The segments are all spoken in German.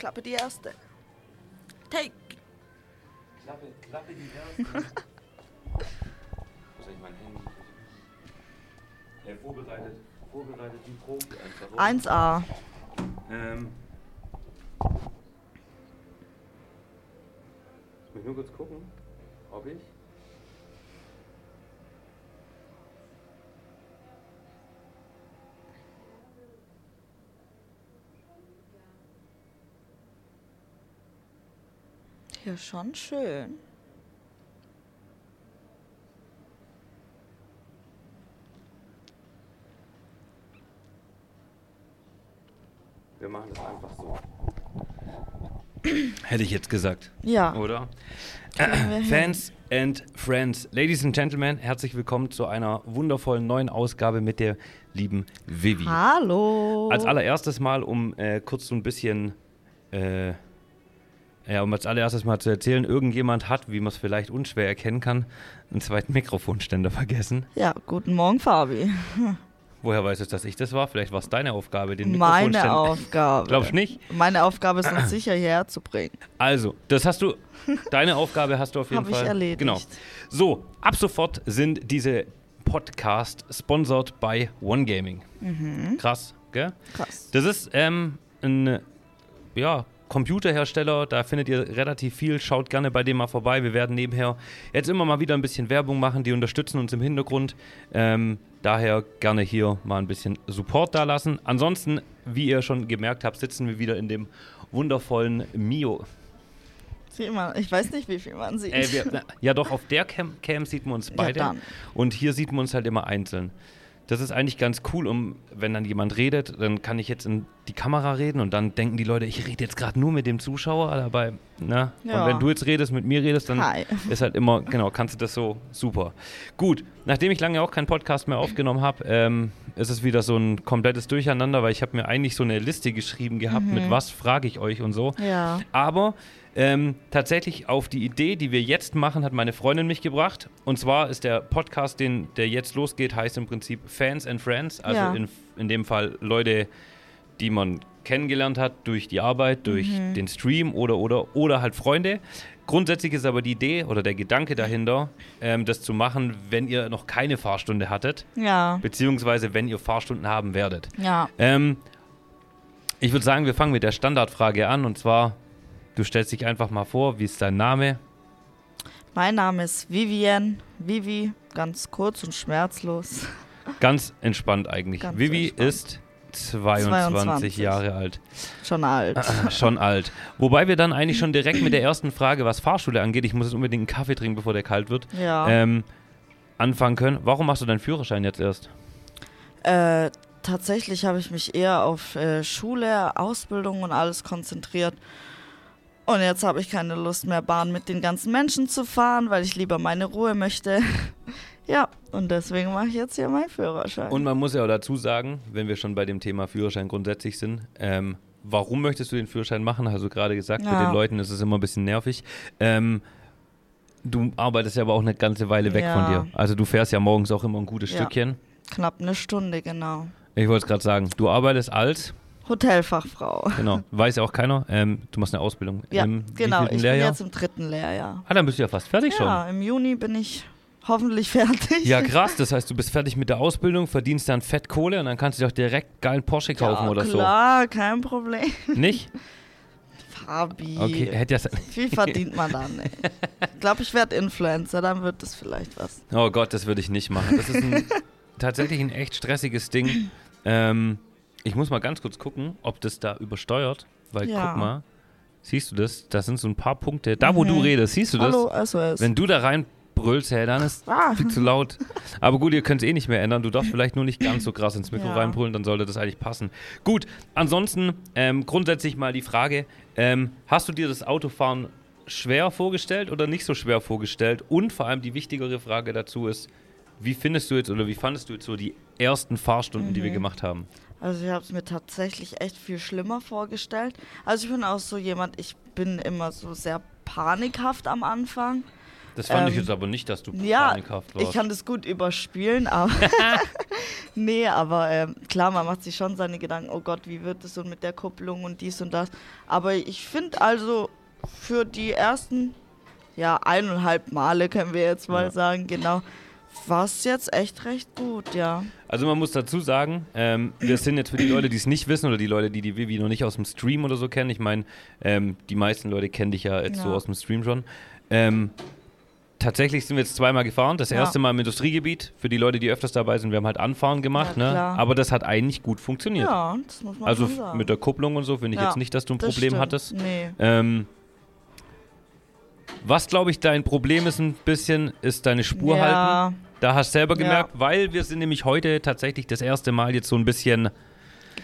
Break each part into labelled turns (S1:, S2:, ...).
S1: klappe die erste. Take.
S2: Klappe, klappe die erste. Wo ist eigentlich mein Handy? Äh, vorbereitet, vorbereitet die Profi einfach. so.
S1: 1A.
S2: Ähm. Ich muss nur kurz gucken, ob ich.
S1: Hier schon schön.
S2: Wir machen das einfach so. Hätte ich jetzt gesagt,
S1: Ja.
S2: oder? Fans and Friends, Ladies and Gentlemen, herzlich willkommen zu einer wundervollen neuen Ausgabe mit der lieben Vivi.
S1: Hallo.
S2: Als allererstes Mal, um äh, kurz so ein bisschen, äh, ja, um als allererstes mal zu erzählen, irgendjemand hat, wie man es vielleicht unschwer erkennen kann, einen zweiten Mikrofonständer vergessen.
S1: Ja, guten Morgen, Fabi.
S2: Woher weißt du, dass ich das war? Vielleicht war es deine Aufgabe, den
S1: Meine
S2: Mikrofonständer.
S1: Aufgabe.
S2: Glaubst nicht?
S1: Meine Aufgabe ist uns sicher hierher zu bringen.
S2: Also, das hast du, deine Aufgabe hast du auf jeden
S1: Hab ich
S2: Fall.
S1: erledigt.
S2: Genau. So, ab sofort sind diese Podcast sponsored by One Gaming.
S1: Mhm.
S2: Krass, gell?
S1: Krass.
S2: Das ist ähm, ein ja, Computerhersteller, da findet ihr relativ viel. Schaut gerne bei dem mal vorbei. Wir werden nebenher jetzt immer mal wieder ein bisschen Werbung machen. Die unterstützen uns im Hintergrund. Ähm, daher gerne hier mal ein bisschen Support da lassen. Ansonsten, wie ihr schon gemerkt habt, sitzen wir wieder in dem wundervollen Mio.
S1: Sieht man, ich weiß nicht, wie viel man sieht.
S2: Äh, wir, na, ja, doch, auf der Cam, Cam sieht man uns beide.
S1: dann.
S2: und hier sieht man uns halt immer einzeln. Das ist eigentlich ganz cool, um wenn dann jemand redet, dann kann ich jetzt in die Kamera reden und dann denken die Leute, ich rede jetzt gerade nur mit dem Zuschauer, dabei, ne?
S1: Ja.
S2: Und wenn du jetzt redest, mit mir redest, dann
S1: Hi.
S2: ist halt immer, genau, kannst du das so super. Gut, nachdem ich lange auch keinen Podcast mehr aufgenommen habe, ähm, ist es wieder so ein komplettes Durcheinander, weil ich habe mir eigentlich so eine Liste geschrieben gehabt,
S1: Mhm.
S2: mit was frage ich euch und so.
S1: Ja.
S2: Aber ähm, tatsächlich auf die Idee, die wir jetzt machen, hat meine Freundin mich gebracht. Und zwar ist der Podcast, den, der jetzt losgeht, heißt im Prinzip Fans and Friends. Also
S1: Ja.
S2: in, in dem Fall Leute, die man kennengelernt hat durch die Arbeit, durch
S1: Mhm.
S2: den Stream oder, oder, oder halt Freunde. Grundsätzlich ist aber die Idee oder der Gedanke dahinter, ähm, das zu machen, wenn ihr noch keine Fahrstunde hattet,
S1: Ja.
S2: beziehungsweise wenn ihr Fahrstunden haben werdet.
S1: Ja.
S2: Ähm, ich würde sagen, wir fangen mit der Standardfrage an und zwar, du stellst dich einfach mal vor, wie ist dein Name?
S1: Mein Name ist Vivian. Vivi, ganz kurz und schmerzlos.
S2: Ganz entspannt eigentlich.
S1: Ganz
S2: Vivi
S1: entspannt.
S2: ist 22,
S1: 22.
S2: Jahre alt.
S1: Schon alt.
S2: Schon alt. Wobei wir dann eigentlich schon direkt mit der ersten Frage, was Fahrschule angeht, ich muss jetzt unbedingt einen Kaffee trinken, bevor der kalt wird,
S1: Ja.
S2: ähm, anfangen können. Warum machst du deinen Führerschein jetzt erst?
S1: Äh, tatsächlich habe ich mich eher auf äh, Schule, Ausbildung und alles konzentriert. Und jetzt habe ich keine Lust mehr, Bahn mit den ganzen Menschen zu fahren, weil ich lieber meine Ruhe möchte. ja, und deswegen mache ich jetzt hier meinen Führerschein.
S2: Und man muss ja auch dazu sagen, wenn wir schon bei dem Thema Führerschein grundsätzlich sind, ähm, warum möchtest du den Führerschein machen? Hast du gerade gesagt, mit
S1: Ja.
S2: den Leuten ist es immer ein bisschen nervig. Ähm, du arbeitest ja aber auch eine ganze Weile weg
S1: Ja.
S2: von dir. Also du fährst ja morgens auch immer ein gutes
S1: Ja.
S2: Stückchen.
S1: Knapp eine Stunde, genau.
S2: Ich wollte es gerade sagen, du arbeitest als,
S1: Hotelfachfrau.
S2: genau, weiß ja auch keiner, ähm, du machst eine Ausbildung.
S1: Ja,
S2: Im
S1: genau. Ich
S2: Lehrjahr?
S1: bin jetzt im dritten Lehrjahr.
S2: Ah, dann bist du ja fast fertig
S1: Ja, im Juni bin ich hoffentlich fertig.
S2: schon. Ja, krass. Das heißt, du bist fertig mit der Ausbildung, verdienst dann Fettkohle und dann kannst du doch direkt geilen Porsche kaufen
S1: ja,
S2: oder
S1: klar, kein Problem.
S2: so. Nicht?
S1: Fabi.
S2: Okay, hätte ja.
S1: Viel verdient man dann. Ich glaube, ich werde Influencer, dann wird das vielleicht was.
S2: Oh Gott, das würde ich nicht machen. Das ist ein, tatsächlich ein echt stressiges Ding. Ähm, ich muss mal ganz kurz gucken, ob das da übersteuert. Weil
S1: Ja.
S2: guck mal, siehst du das? Da sind so ein paar Punkte. Da, wo
S1: Mhm.
S2: du redest, siehst du das?
S1: Hallo, SOS.
S2: Wenn du da reinbrüllst, hey, dann ist
S1: ah,
S2: viel zu laut. Aber gut, ihr könnt es eh nicht mehr ändern. Du darfst vielleicht nur nicht ganz so krass ins Mikro
S1: Ja.
S2: reinbrüllen, dann sollte das eigentlich passen. Gut, ansonsten ähm, grundsätzlich mal die Frage: ähm, Hast du dir das Autofahren schwer vorgestellt oder nicht so schwer vorgestellt? Und vor allem die wichtigere Frage dazu ist: Wie findest du jetzt oder wie fandest du jetzt so die ersten Fahrstunden, die wir
S1: Mhm.
S2: gemacht haben?
S1: also ich habe es mir tatsächlich echt viel schlimmer vorgestellt. Also ich bin auch so jemand, ich bin immer so sehr panikhaft am Anfang.
S2: Das fand ich
S1: Ähm,
S2: jetzt aber nicht, dass du
S1: Ja,
S2: panikhaft warst.
S1: ich kann das gut überspielen, aber nee, aber ähm, klar, man macht sich schon seine Gedanken, oh Gott, wie wird es und mit der Kupplung und dies und das. Aber ich finde also für die ersten, ja, eineinhalb Male können wir jetzt mal
S2: Ja.
S1: sagen, genau, war es jetzt echt recht gut, ja.
S2: Also man muss dazu sagen, ähm, wir sind jetzt für die Leute, die es nicht wissen oder die Leute, die die Vivi noch nicht aus dem Stream oder so kennen, ich meine, ähm, die meisten Leute kennen dich ja jetzt so
S1: Ja.
S2: aus dem Stream schon. Ähm, tatsächlich sind wir jetzt zweimal gefahren. Das
S1: Ja.
S2: erste Mal im Industriegebiet. Für die Leute, die öfters dabei sind, wir haben halt Anfahren gemacht,
S1: Ja,
S2: ne? aber das hat eigentlich gut funktioniert.
S1: Ja, das muss man
S2: also
S1: sagen.
S2: mit der Kupplung und so finde ich jetzt nicht, dass du ein
S1: Das
S2: Problem
S1: stimmt.
S2: hattest.
S1: Nee.
S2: Ähm, was, glaube ich, dein Problem ist ein bisschen, ist deine Spur halten.
S1: Ja,
S2: Da hast du selber
S1: Ja.
S2: gemerkt, weil wir sind nämlich heute tatsächlich das erste Mal jetzt so ein bisschen,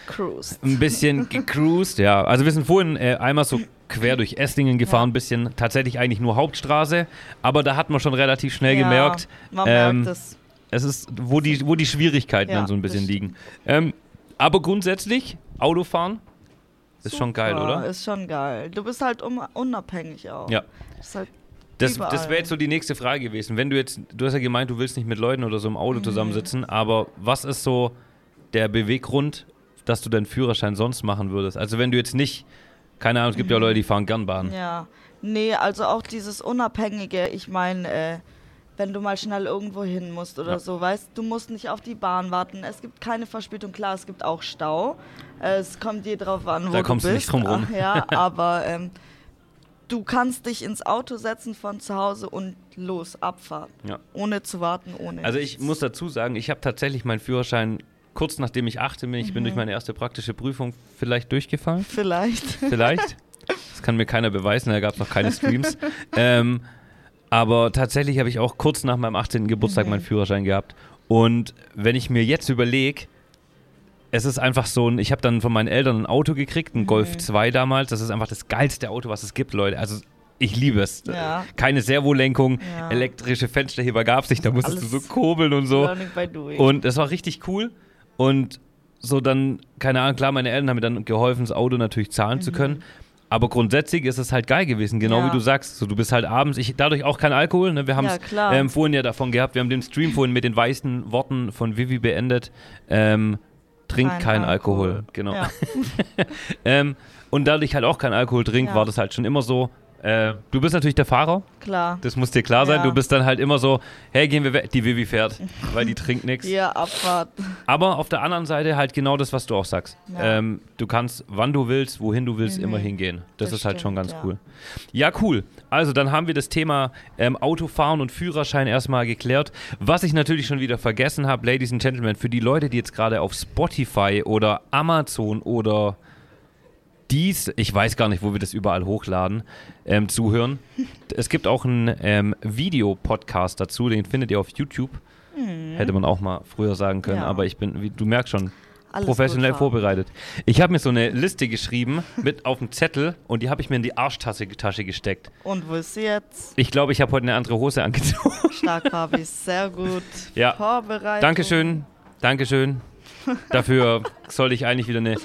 S1: cruised.
S2: ein bisschen gecruised. Ja, also wir sind vorhin äh, einmal so quer durch Esslingen gefahren,
S1: Ja.
S2: ein bisschen tatsächlich eigentlich nur Hauptstraße, aber da hat man schon relativ schnell
S1: ja,
S2: gemerkt,
S1: Man
S2: ähm,
S1: merkt es.
S2: es ist, wo die, wo die Schwierigkeiten
S1: Ja,
S2: dann so ein bisschen liegen. Ähm, aber grundsätzlich, Autofahren ist schon geil,
S1: Super,
S2: oder?
S1: Ist schon geil. Du bist halt unabhängig auch.
S2: Ja.
S1: Halt
S2: Das,
S1: Überall.
S2: das wäre jetzt so die nächste Frage gewesen. Wenn du jetzt, du hast ja gemeint, du willst nicht mit Leuten oder so im
S1: Mhm.
S2: Auto zusammensitzen, aber was ist so der Beweggrund, dass du deinen Führerschein sonst machen würdest? Also wenn du jetzt nicht, keine Ahnung, es gibt ja Leute, die fahren gern Bahn.
S1: Mhm. Ja, nee, also auch dieses Unabhängige, ich meine, äh, wenn du mal schnell irgendwo hin musst oder
S2: Ja.
S1: so, weißt du, musst nicht auf die Bahn warten. Es gibt keine Verspätung, klar, es gibt auch Stau. Es kommt dir drauf an, wo
S2: Da
S1: du
S2: kommst
S1: bist.
S2: du nicht drum rum.
S1: Ah, Ja, aber ähm, du kannst dich ins Auto setzen von zu Hause und los, Abfahrt.
S2: Ja.
S1: Ohne zu warten, ohne.
S2: Also ich
S1: nichts.
S2: muss dazu sagen, ich habe tatsächlich meinen Führerschein kurz nachdem ich 18 bin, ich bin durch
S1: Mhm.
S2: meine erste praktische Prüfung vielleicht durchgefallen.
S1: Vielleicht.
S2: Vielleicht. das kann mir keiner beweisen, da gab es noch keine Streams. ähm, aber tatsächlich habe ich auch kurz nach meinem 18. Geburtstag
S1: Mhm.
S2: meinen Führerschein gehabt. Und wenn ich mir jetzt überlege, es ist einfach so ein, ich habe dann von meinen Eltern ein Auto gekriegt, ein Golf
S1: Mhm.
S2: 2 damals. Das ist einfach das geilste Auto, was es gibt, Leute. Also ich liebe es.
S1: Ja.
S2: Keine Servolenkung,
S1: Ja.
S2: elektrische Fensterheber gab es nicht, da musstest du so kurbeln und so. Und das war richtig cool. Und so dann, keine Ahnung, klar, meine Eltern haben mir dann geholfen, das Auto natürlich zahlen zu können. Aber grundsätzlich ist es halt geil gewesen, genau
S1: Mhm. Ja.
S2: wie du sagst. So, du bist halt abends, ich, dadurch auch kein Alkohol. Ne? Wir haben es
S1: Ja,
S2: ähm, vorhin ja davon gehabt, wir haben den Stream vorhin mit den weißen Worten von Vivi beendet. Ähm, trink kein,
S1: Kein
S2: Alkohol.
S1: Alkohol.
S2: Genau.
S1: Ja.
S2: Ähm, und da ich halt auch kein Alkohol trinke,
S1: Ja.
S2: war das halt schon immer so. Äh, du bist natürlich der Fahrer,
S1: Klar.
S2: das muss dir klar sein.
S1: Ja.
S2: Du bist dann halt immer so, hey, gehen wir weg. Die Vivi fährt, weil die trinkt nichts.
S1: Hier, Abfahrt.
S2: Aber auf der anderen Seite halt genau das, was du auch sagst.
S1: Ja.
S2: Ähm, du kannst, wann du willst, wohin du willst,
S1: Mhm.
S2: immer hingehen. Das,
S1: Das
S2: ist halt schon
S1: stimmt,
S2: ganz
S1: ja.
S2: cool. Ja, cool. Also dann haben wir das Thema ähm, Autofahren und Führerschein erstmal geklärt. Was ich natürlich schon wieder vergessen habe, Ladies and Gentlemen, für die Leute, die jetzt gerade auf Spotify oder Amazon oder dies, ich weiß gar nicht, wo wir das überall hochladen, ähm, zuhören. Es gibt auch einen ähm, Videopodcast dazu, den findet ihr auf YouTube. Hätte man auch mal früher sagen können,
S1: Mhm. Ja.
S2: aber ich bin, wie, du merkst schon,
S1: Alles
S2: professionell vorbereitet. Ich habe mir so eine Liste geschrieben mit auf dem Zettel und die habe ich mir in die Arschtasche Tasche gesteckt.
S1: Und wo ist sie jetzt?
S2: Ich glaube, ich habe heute eine andere Hose angezogen.
S1: Stark, Fabi. Sehr gut.
S2: Ja.
S1: Vorbereitet.
S2: Dankeschön, Dankeschön. Dafür sollte ich eigentlich wieder eine.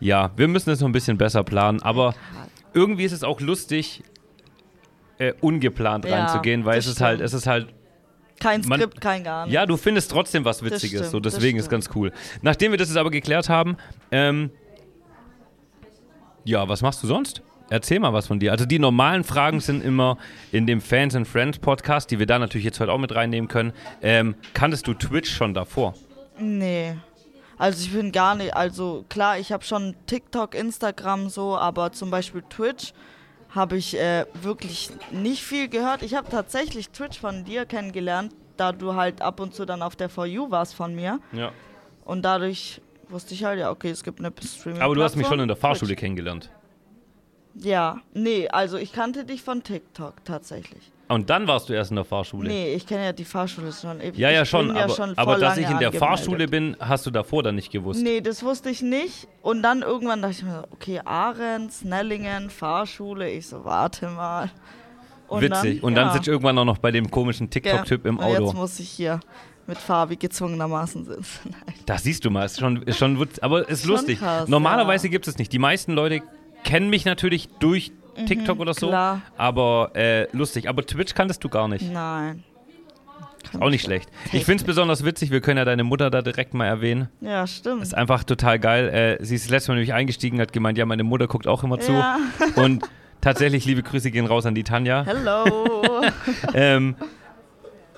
S2: Ja, wir müssen es noch ein bisschen besser planen, aber irgendwie ist es auch lustig, äh, ungeplant
S1: Ja,
S2: reinzugehen, weil es ist halt, es ist halt
S1: Kein
S2: Man-
S1: Skript, kein gar nichts.
S2: Ja, du findest trotzdem was Witziges,
S1: stimmt,
S2: so deswegen ist ganz cool. Nachdem wir das jetzt aber geklärt haben, ähm, ja, was machst du sonst? Erzähl mal was von dir. Also die normalen Fragen sind immer in dem Fans and Friends Podcast, die wir da natürlich jetzt heute auch mit reinnehmen können. Ähm, kanntest du Twitch schon davor?
S1: Nee. Also ich bin gar nicht, also klar, ich habe schon TikTok, Instagram so, aber zum Beispiel Twitch habe ich äh, wirklich nicht viel gehört. Ich habe tatsächlich Twitch von dir kennengelernt, da du halt ab und zu dann auf der For You warst von mir.
S2: Ja.
S1: Und dadurch wusste ich halt, ja, okay, es gibt eine Streaming.
S2: Aber du hast mich schon in der Fahrschule kennengelernt.
S1: Ja, nee, also ich kannte dich von TikTok tatsächlich.
S2: Und dann warst du erst in der Fahrschule.
S1: Nee, ich kenne ja die Fahrschule schon ewig.
S2: Ja, ja,
S1: ich
S2: schon,
S1: bin
S2: aber,
S1: schon
S2: aber dass ich in der
S1: angemeldet.
S2: Fahrschule bin, hast du davor dann nicht gewusst.
S1: Nee, das wusste ich nicht. Und dann irgendwann dachte ich mir, so, okay, Ahrens, Nellingen, Fahrschule. Ich so, warte mal. Und
S2: Witzig. Und dann sitzt du irgendwann auch noch bei dem komischen TikTok-Typ im
S1: Und
S2: Auto.
S1: jetzt muss ich hier mit Fabi gezwungenermaßen sitzen.
S2: Das siehst du mal, ist schon, ist schon aber ist
S1: Schon
S2: lustig.
S1: krass,
S2: Normalerweise gibt es nicht. Die meisten Leute kennen mich natürlich durch TikTok oder so.
S1: klar.
S2: Aber äh, lustig. Aber Twitch kanntest du gar nicht.
S1: Nein. Kann
S2: Auch nicht schlecht. Ich finde es besonders witzig, wir können ja deine Mutter da direkt mal erwähnen.
S1: Ja, stimmt.
S2: Ist einfach total geil. Äh, sie ist das letzte Mal nämlich eingestiegen, hat gemeint, ja, meine Mutter guckt auch immer zu.
S1: Ja.
S2: Und tatsächlich, liebe Grüße gehen raus an die Tanja.
S1: Hello.
S2: Ähm,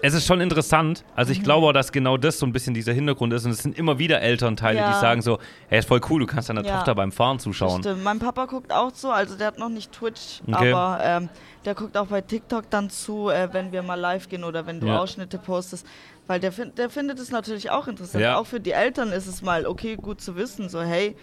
S2: es ist schon interessant. Also
S1: Mhm.
S2: ich glaube auch, dass genau das so ein bisschen dieser Hintergrund ist. Und es sind immer wieder Elternteile, die
S1: Ja.
S2: sagen so, hey, ist voll cool, du kannst deiner
S1: Ja.
S2: Tochter beim Fahren zuschauen.
S1: stimmt. Mein Papa guckt auch so, also der hat noch nicht Twitch,
S2: Okay.
S1: aber ähm, der guckt auch bei TikTok dann zu, äh, wenn wir mal live gehen oder wenn du
S2: Ja.
S1: Ausschnitte postest. Weil der, find, der findet es natürlich auch interessant. Auch für die Eltern ist es mal okay, gut zu wissen, so hey,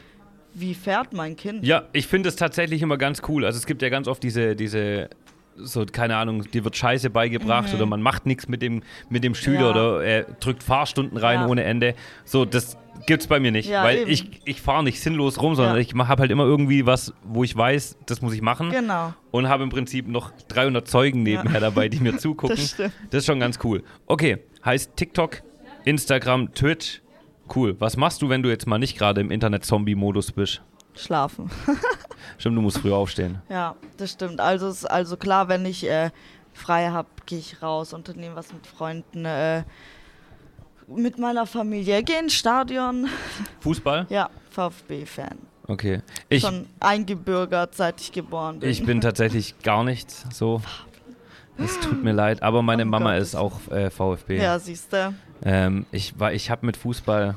S1: wie fährt mein Kind?
S2: Ja, ich finde es tatsächlich immer ganz cool. Also es gibt ja ganz oft diese, diese so, keine Ahnung, dir wird Scheiße beigebracht oder man macht nichts mit dem, mit dem Schüler
S1: Mhm. Ja.
S2: oder er drückt Fahrstunden rein
S1: Ja.
S2: ohne Ende. So, das gibt's bei mir nicht,
S1: Ja,
S2: weil
S1: eben.
S2: ich, ich fahre nicht sinnlos rum, sondern ich habe halt immer irgendwie was, wo ich weiß, das muss ich machen
S1: Genau.
S2: und habe im Prinzip noch 300 Zeugen nebenher dabei, die mir zugucken.
S1: Das stimmt.
S2: Das ist schon ganz cool. Okay, heißt TikTok, Instagram, Twitch. Cool. Was machst du, wenn du jetzt mal nicht gerade im Internet-Zombie-Modus bist?
S1: Schlafen.
S2: Stimmt, du musst früh aufstehen.
S1: Ja, das stimmt. Also, es- also klar, wenn ich äh, frei habe, gehe ich raus, unternehme was mit Freunden, äh, mit meiner Familie, gehe ins Stadion.
S2: Fußball?
S1: Ja, VfB-Fan.
S2: Okay. Ich,
S1: Schon eingebürgert, seit ich geboren bin.
S2: ich bin tatsächlich gar nichts so. Es tut mir leid, aber meine
S1: Um
S2: Mama
S1: Gottes
S2: ist auch äh, VfB.
S1: Ja, siehst du.
S2: Ähm, ich war, ich habe mit Fußball,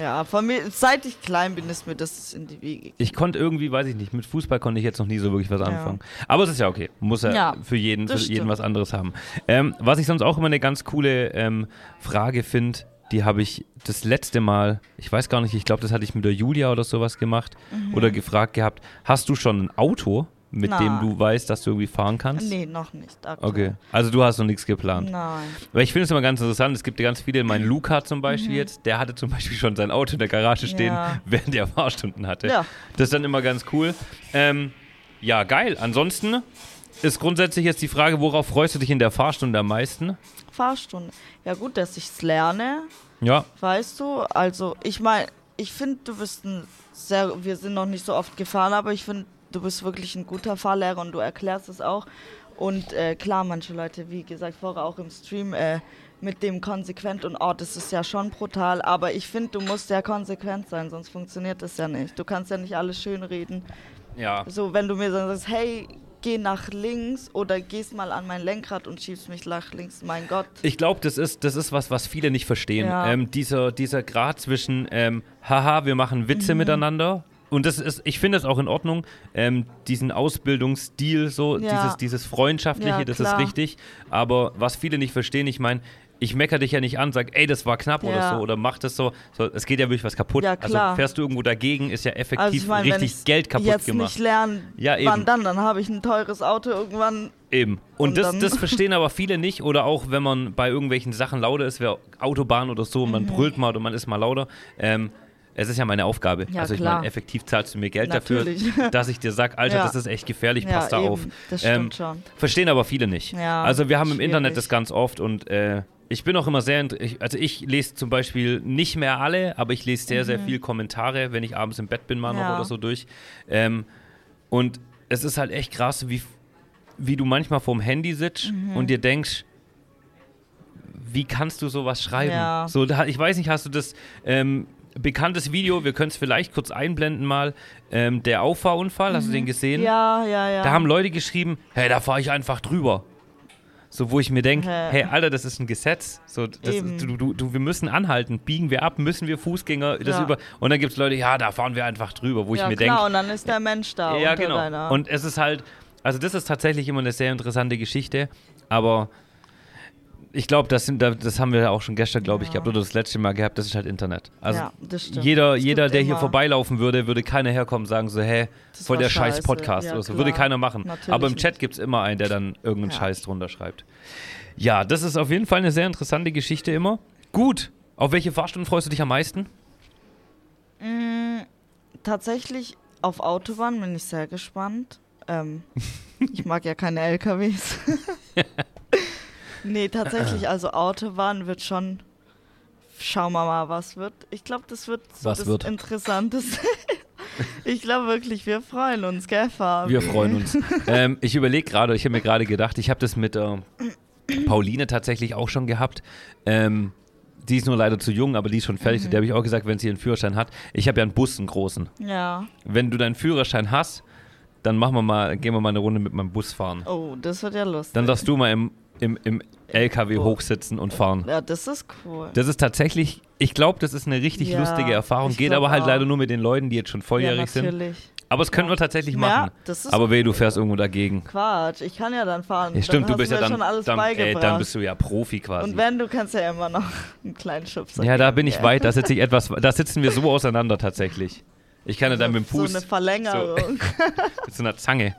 S1: Ja, von mir, seit ich klein bin, ist mir das in die Wiege.
S2: ich konnte irgendwie, weiß ich nicht, mit Fußball konnte ich jetzt noch nie so wirklich was
S1: Ja.
S2: anfangen. Aber es ist ja okay, muss ja,
S1: Ja,
S2: für jeden, für jeden was anderes haben. Ähm, was ich sonst auch immer eine ganz coole ähm, Frage finde, die habe ich das letzte Mal, ich weiß gar nicht, ich glaube, das hatte ich mit der Julia oder sowas gemacht
S1: Mhm.
S2: oder gefragt gehabt, hast du schon ein Auto, mit dem
S1: Nein.
S2: du weißt, dass du irgendwie fahren kannst?
S1: Nee, noch nicht. Aktuell.
S2: Okay, also du hast noch nichts geplant.
S1: Nein.
S2: Weil ich finde es immer ganz interessant, es gibt ja ganz viele, mein Luca zum Beispiel jetzt, der hatte zum Beispiel schon sein Auto in der Garage stehen,
S1: Mhm. Ja.
S2: während er Fahrstunden hatte.
S1: Ja.
S2: Das ist dann immer ganz cool. Ähm, ja, geil. Ansonsten ist grundsätzlich jetzt die Frage, worauf freust du dich in der Fahrstunde am meisten?
S1: Fahrstunde. Ja, gut, dass ich es lerne,
S2: Ja,
S1: weißt du. Also, ich meine, ich finde, du bist ein sehr. Wir sind noch nicht so oft gefahren, aber ich finde, du bist wirklich ein guter Fahrlehrer und du erklärst es auch. Und äh, klar, manche Leute, wie gesagt, vorher auch im Stream, äh, mit dem konsequent und oh, das ist ja schon brutal, aber ich finde, du musst ja konsequent sein, sonst funktioniert das ja nicht. Du kannst ja nicht alles schön reden.
S2: ja.
S1: So, wenn du mir dann sagst, hey, geh nach links oder gehst mal an mein Lenkrad und schiebst mich nach links, mein Gott.
S2: Ich glaube, das ist, das ist was, was viele nicht verstehen.
S1: Ja.
S2: Ähm, dieser, dieser Grad zwischen, ähm, haha, wir machen Witze
S1: Mhm.
S2: miteinander. Und das ist, ich finde es auch in Ordnung, ähm, diesen Ausbildungsstil, so
S1: Ja.
S2: dieses, dieses Freundschaftliche,
S1: Ja,
S2: das ist richtig. Aber was viele nicht verstehen, ich meine, ich meckere dich ja nicht an, sag, ey, das war knapp oder
S1: Ja.
S2: so, oder mach das so. so. Es geht ja wirklich was kaputt.
S1: Ja,
S2: Also fährst du irgendwo dagegen, ist ja effektiv
S1: Also ich wenn
S2: richtig
S1: ich
S2: Geld kaputt
S1: jetzt
S2: gemacht.
S1: nicht lernen,
S2: Ja,
S1: wann
S2: eben.
S1: dann? Dann habe ich ein teures Auto irgendwann.
S2: Eben. Und,
S1: Und
S2: das, das verstehen aber viele nicht. Oder auch, wenn man bei irgendwelchen Sachen lauter ist, wer Autobahn oder so,
S1: Mhm.
S2: man brüllt mal oder man ist mal lauter. Ähm, es ist ja meine Aufgabe.
S1: Ja,
S2: also ich
S1: klar.
S2: meine, effektiv zahlst du mir Geld
S1: Natürlich.
S2: dafür, dass ich dir sag, Alter,
S1: Ja.
S2: das ist echt gefährlich,
S1: ja,
S2: pass da
S1: eben,
S2: auf.
S1: Das
S2: Ähm,
S1: stimmt schon.
S2: Verstehen aber viele nicht. Also wir haben im
S1: schwierig.
S2: Internet das ganz oft und äh, ich bin auch immer sehr, also ich lese zum Beispiel nicht mehr alle, aber ich lese sehr, sehr viel Kommentare, wenn ich abends im Bett bin mal noch
S1: Mhm.
S2: Oder so durch. Ähm, und es ist halt echt krass, wie, wie du manchmal vorm Handy sitzt
S1: Mhm.
S2: und dir denkst, wie kannst du sowas schreiben? So, ich weiß nicht, hast du das ähm, bekanntes Video, wir können es vielleicht kurz einblenden mal, ähm, der Auffahrunfall, hast du den gesehen?
S1: Mhm. Ja, ja, ja.
S2: Da haben Leute geschrieben, hey, da fahre ich einfach drüber. So, wo ich mir denke, hey, Alter, das ist ein Gesetz. So, das, du, du, du, wir müssen anhalten, biegen wir ab, müssen wir Fußgänger das
S1: Ja.
S2: über. Und dann gibt es Leute, ja, da fahren wir einfach drüber, wo
S1: ja,
S2: ich mir denke,
S1: und dann ist der Mensch da.
S2: ja, genau.
S1: Deiner.
S2: Und es ist halt, also das ist tatsächlich immer eine sehr interessante Geschichte, aber ich glaube, das, sind- das haben wir auch schon gestern, glaube ich,
S1: Ja.
S2: gehabt oder das letzte Mal gehabt, das ist halt Internet. Also
S1: ja, das stimmt.
S2: jeder,
S1: Es
S2: jeder der hier
S1: immer-
S2: vorbeilaufen würde, würde keiner herkommen und sagen so, hä,
S1: Das
S2: voll der scheiß. Podcast
S1: Ja,
S2: oder so.
S1: klar.
S2: Würde keiner machen.
S1: Natürlich
S2: Aber im Chat gibt es immer einen, der dann irgendeinen. Scheiß drunter schreibt. Ja, das ist auf jeden Fall eine sehr interessante Geschichte immer. Gut, auf welche Fahrstunden freust du dich am meisten?
S1: Mm, tatsächlich auf Autobahn bin ich sehr gespannt. Ähm, ich mag ja keine LKWs. nee, tatsächlich, also Autobahn wird schon. Schauen wir mal, was wird. Ich glaube, das wird so
S2: Was
S1: das
S2: wird?
S1: Interessanteste. Ich glaube wirklich, wir freuen uns, gell, Fabi?
S2: Wir freuen uns. ähm, ich überlege gerade, ich habe mir gerade gedacht, ich habe das mit äh, Pauline tatsächlich auch schon gehabt. Ähm, die ist nur leider zu jung, aber die ist schon fertig.
S1: Mhm.
S2: Der habe ich auch gesagt, wenn sie einen Führerschein hat. Ich habe ja einen Bus, einen großen.
S1: Ja.
S2: Wenn du deinen Führerschein hast, dann machen wir mal, gehen wir mal eine Runde mit meinem Bus fahren.
S1: Oh, das wird ja lustig.
S2: Dann darfst du mal im, im, im LKW
S1: Oh.
S2: hochsitzen und fahren.
S1: ja, das ist cool.
S2: Das ist tatsächlich, ich glaube, das ist eine richtig
S1: Ja,
S2: lustige Erfahrung. Geht aber halt
S1: auch.
S2: leider nur mit den Leuten, die jetzt schon volljährig
S1: ja,
S2: sind.
S1: natürlich.
S2: Aber das könnten
S1: Ja.
S2: wir tatsächlich
S1: Ja,
S2: machen.
S1: das ist
S2: aber weh, du fährst irgendwo dagegen.
S1: Quatsch, ich kann ja dann fahren.
S2: Ja, stimmt,
S1: dann
S2: du bist ja dann,
S1: schon alles
S2: dann, ey, dann bist du ja Profi quasi.
S1: Und wenn, du kannst ja immer noch einen kleinen Schubser
S2: ja, da bin ich weit, da sitze ich etwas, da sitzen wir so auseinander tatsächlich. Ich kann ja dann mit dem Fuß,
S1: So eine Verlängerung.
S2: mit so einer Zange,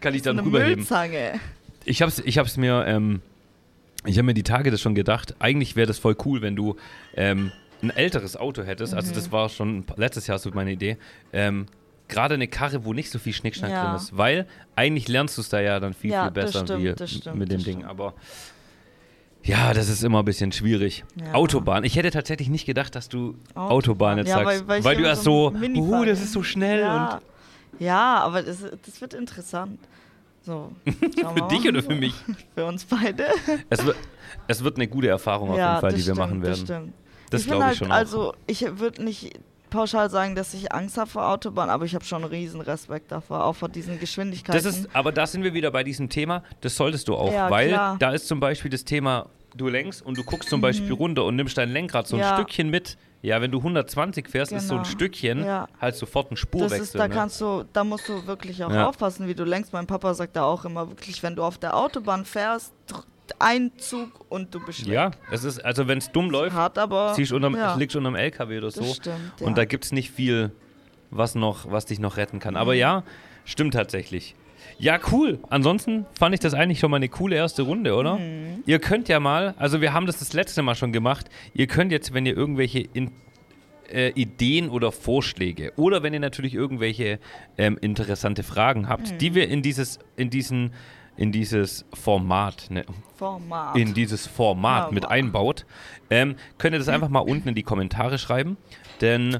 S2: kann ich
S1: So
S2: dann
S1: eine
S2: rüberheben.
S1: Müllzange.
S2: Ich hab's, ich hab's mir, ähm, ich habe mir die Tage das schon gedacht, eigentlich wäre das voll cool, wenn du ähm, ein älteres Auto hättest, also
S1: Mhm.
S2: das war schon letztes Jahr so meine Idee, ähm, gerade eine Karre, wo nicht so viel Schnickschnack
S1: Ja.
S2: drin ist, weil eigentlich lernst du es da ja dann viel,
S1: Ja,
S2: viel besser
S1: stimmt,
S2: wie,
S1: stimmt,
S2: mit dem Ding,
S1: stimmt.
S2: aber ja, das ist immer ein bisschen schwierig.
S1: Ja.
S2: Autobahn. Ich hätte tatsächlich nicht gedacht, dass du Autobahn, jetzt
S1: Ja,
S2: sagst,
S1: weil- weil
S2: weil, du erst
S1: so
S2: uh, das ist so schnell
S1: Ja,
S2: und
S1: ja aber das, das wird interessant. So.
S2: für
S1: wir
S2: dich oder für mich?
S1: Für uns beide.
S2: Es wird, es wird eine gute Erfahrung auf
S1: ja,
S2: jeden Fall,
S1: das
S2: die wir
S1: stimmt,
S2: machen
S1: Das
S2: werden.
S1: stimmt.
S2: Das
S1: ich bin
S2: glaube ich
S1: halt,
S2: schon auch.
S1: Also, ich würde nicht pauschal sagen, dass ich Angst habe vor Autobahn, aber ich habe schon riesen Respekt davor, auch vor diesen Geschwindigkeiten.
S2: Das ist, aber da sind wir wieder bei diesem Thema, das solltest du auch,
S1: Ja,
S2: weil
S1: klar.
S2: da ist zum Beispiel das Thema, du lenkst und du guckst zum Beispiel runter und nimmst dein Lenkrad so ein
S1: Mhm. Ja.
S2: Stückchen mit. Ja, wenn du 120 fährst, ist so ein
S1: Genau.
S2: Stückchen
S1: Ja.
S2: halt sofort ein Spurwechsel.
S1: ist, da
S2: ne?
S1: kannst du, da musst du wirklich auch
S2: Ja.
S1: aufpassen, wie du lenkst. Mein Papa sagt da auch immer wirklich, wenn du auf der Autobahn fährst, ein Zug und du bist
S2: ja, es ist, also wenn es dumm läuft,
S1: hart, aber
S2: ziehst unterm,
S1: ja,
S2: liegst unterm LKW oder so.
S1: stimmt.
S2: Und da gibt es nicht viel, was, noch, was dich noch retten kann.
S1: Mhm.
S2: Aber ja, stimmt tatsächlich. Ja, cool. Ansonsten fand ich das eigentlich schon mal eine coole erste Runde, oder?
S1: Mhm.
S2: Ihr könnt ja mal, also wir haben das das letzte Mal schon gemacht, ihr könnt jetzt, wenn ihr irgendwelche in, äh, Ideen oder Vorschläge oder wenn ihr natürlich irgendwelche ähm, interessante Fragen habt,
S1: Mhm.
S2: die wir in dieses, in diesen, in dieses Format, ne,
S1: Format.
S2: in dieses Format
S1: Ja,
S2: mit einbaut, ähm, könnt ihr das einfach mal unten in die Kommentare schreiben. Denn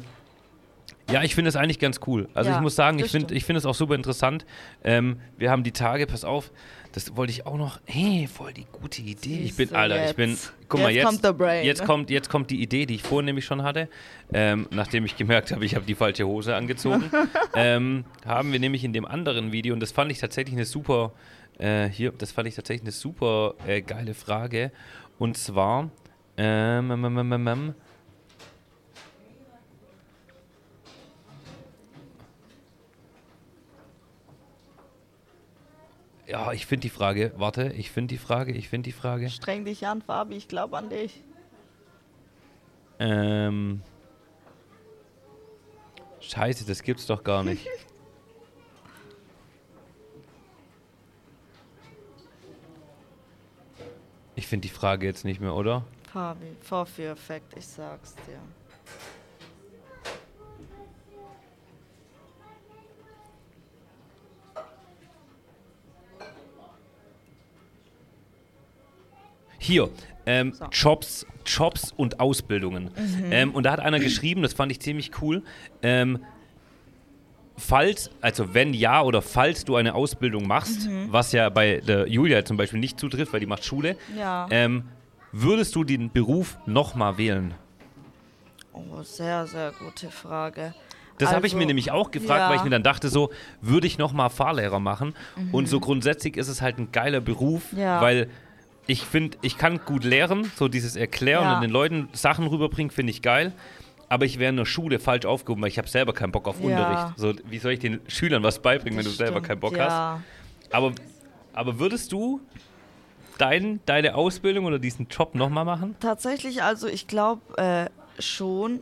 S2: ja, ich finde es eigentlich ganz cool. Also
S1: Ja,
S2: ich muss sagen, ich finde ich find es auch super interessant. Ähm, wir haben die Tage, pass auf, das wollte ich auch noch. Hey, voll die gute Idee. Ich bin, Alter, ich bin.
S1: jetzt.
S2: Guck mal,
S1: Jetzt
S2: jetzt,
S1: kommt Brain,
S2: jetzt
S1: ne?
S2: kommt, jetzt kommt die Idee, die ich vorhin nämlich schon hatte, ähm, nachdem ich gemerkt habe, ich habe die falsche Hose angezogen. ähm, haben wir nämlich in dem anderen Video, und das fand ich tatsächlich eine super, äh, hier, das fand ich tatsächlich eine super äh, geile Frage. Und zwar, ähm, ähm, ähm, ähm, ähm, ja, ich finde die Frage, warte, ich finde die Frage, ich finde die Frage.
S1: Streng dich an, Fabi, ich glaube an dich.
S2: Ähm. Scheiße, das gibt's doch gar nicht. Ich finde die Frage jetzt nicht mehr, oder?
S1: Fabi, Vorführeffekt, ich sag's dir.
S2: Hier, ähm,
S1: So.
S2: Jobs, Jobs und Ausbildungen. Ähm, und da hat einer geschrieben, das fand ich ziemlich cool. Ähm, falls, also wenn ja oder falls du eine Ausbildung machst, was ja bei der Julia zum Beispiel nicht zutrifft, weil die macht Schule,
S1: Ja.
S2: ähm, würdest du den Beruf nochmal wählen?
S1: Oh, sehr, sehr gute Frage.
S2: Das habe ich
S1: Also,
S2: mir nämlich auch gefragt,
S1: ja.
S2: weil ich mir dann dachte, so, würde ich nochmal Fahrlehrer machen? Und so grundsätzlich ist es halt ein geiler Beruf,
S1: Ja.
S2: weil ich finde, ich kann gut lehren, so dieses Erklären
S1: Ja.
S2: und den Leuten Sachen rüberbringen, finde ich geil. Aber ich wäre in der Schule falsch aufgehoben, weil ich habe selber keinen Bock auf
S1: Ja.
S2: Unterricht. So, wie soll ich den Schülern was beibringen, wenn
S1: Das
S2: du selber
S1: stimmt,
S2: keinen Bock
S1: ja.
S2: hast? Aber, aber würdest du dein, deine Ausbildung oder diesen Job nochmal machen?
S1: Tatsächlich, also ich glaube äh, schon,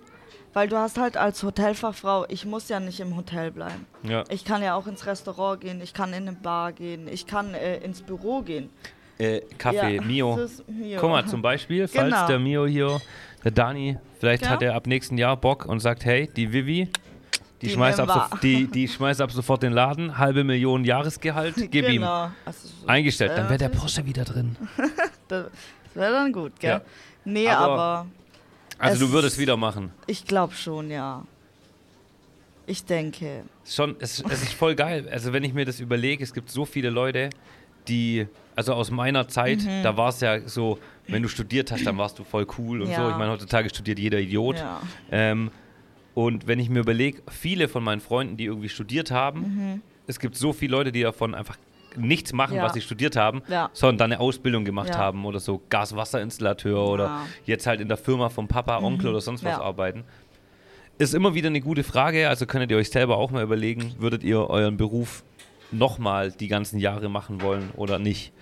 S1: weil du hast halt als Hotelfachfrau, ich muss ja nicht im Hotel bleiben.
S2: Ja.
S1: Ich kann ja auch ins Restaurant gehen, ich kann in eine Bar gehen, ich kann äh, ins Büro gehen.
S2: Äh, Kaffee,
S1: ja,
S2: Mio.
S1: Mio.
S2: Guck mal, zum Beispiel, falls
S1: Genau.
S2: der Mio hier, der Dani, vielleicht
S1: Ja.
S2: hat er ab nächsten Jahr Bock und sagt, hey, die Vivi, die,
S1: Die
S2: schmeißt, ab so, die, die schmeißt ab sofort den Laden, halbe Million Jahresgehalt, gib ihm.
S1: genau. Also, so-
S2: Eingestellt,
S1: äh,
S2: dann wäre der Porsche wieder drin.
S1: Das wäre dann gut, gell?
S2: Ja.
S1: Nee,
S2: Aber-
S1: aber,
S2: Also du würdest wieder machen.
S1: ich glaube schon, ja. Ich denke.
S2: Schon, es, es ist voll geil. Also wenn ich mir das überlege, es gibt so viele Leute, die, also aus meiner Zeit,
S1: Mhm.
S2: da war es ja so, wenn du studiert hast, dann warst du voll cool und
S1: Ja.
S2: so. Ich meine, heutzutage studiert jeder Idiot.
S1: Ja.
S2: Ähm, und wenn ich mir überlege, viele von meinen Freunden, die irgendwie studiert haben, es gibt so viele Leute, die davon einfach nichts machen,
S1: Mhm. Ja.
S2: was sie studiert haben,
S1: Ja.
S2: sondern dann eine Ausbildung gemacht
S1: Ja.
S2: haben oder so Gas-Wasser-Installateur oder jetzt halt in der Firma vom Papa, Onkel oder sonst was arbeiten. Ist immer wieder eine gute Frage, also könntet ihr euch selber auch mal überlegen, würdet ihr euren Beruf nochmal die ganzen Jahre machen wollen oder nicht?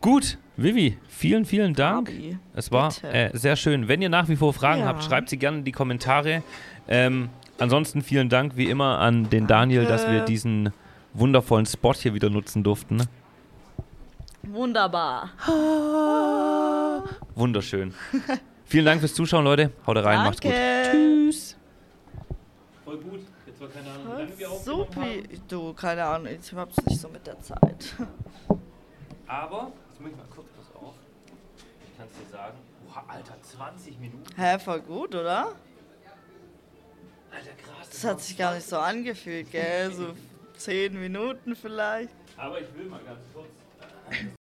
S2: Gut, Vivi, vielen, vielen Dank.
S1: Gabi,
S2: Es war äh, sehr schön. Wenn ihr nach wie vor Fragen
S1: Ja.
S2: habt, schreibt sie gerne in die Kommentare. Ähm, ansonsten vielen Dank wie immer an den Daniel, dass wir diesen wundervollen Spot hier wieder nutzen durften.
S1: Wunderbar.
S2: Wunderschön. vielen Dank fürs Zuschauen, Leute. Haut rein, macht's gut.
S1: Danke.
S2: Tschüss. Voll gut. War keine Ahnung,
S1: Supi. Du, keine Ahnung, ich hab's nicht so mit der Zeit.
S2: Aber, jetzt muss ich mal kurz was auf. Ich kann es dir sagen. Boah, Alter, 20 Minuten.
S1: Hä, voll gut, oder?
S2: Alter, krass.
S1: Das hat sich gar nicht so angefühlt, gell? So zehn Minuten vielleicht.
S2: Aber ich will mal ganz kurz.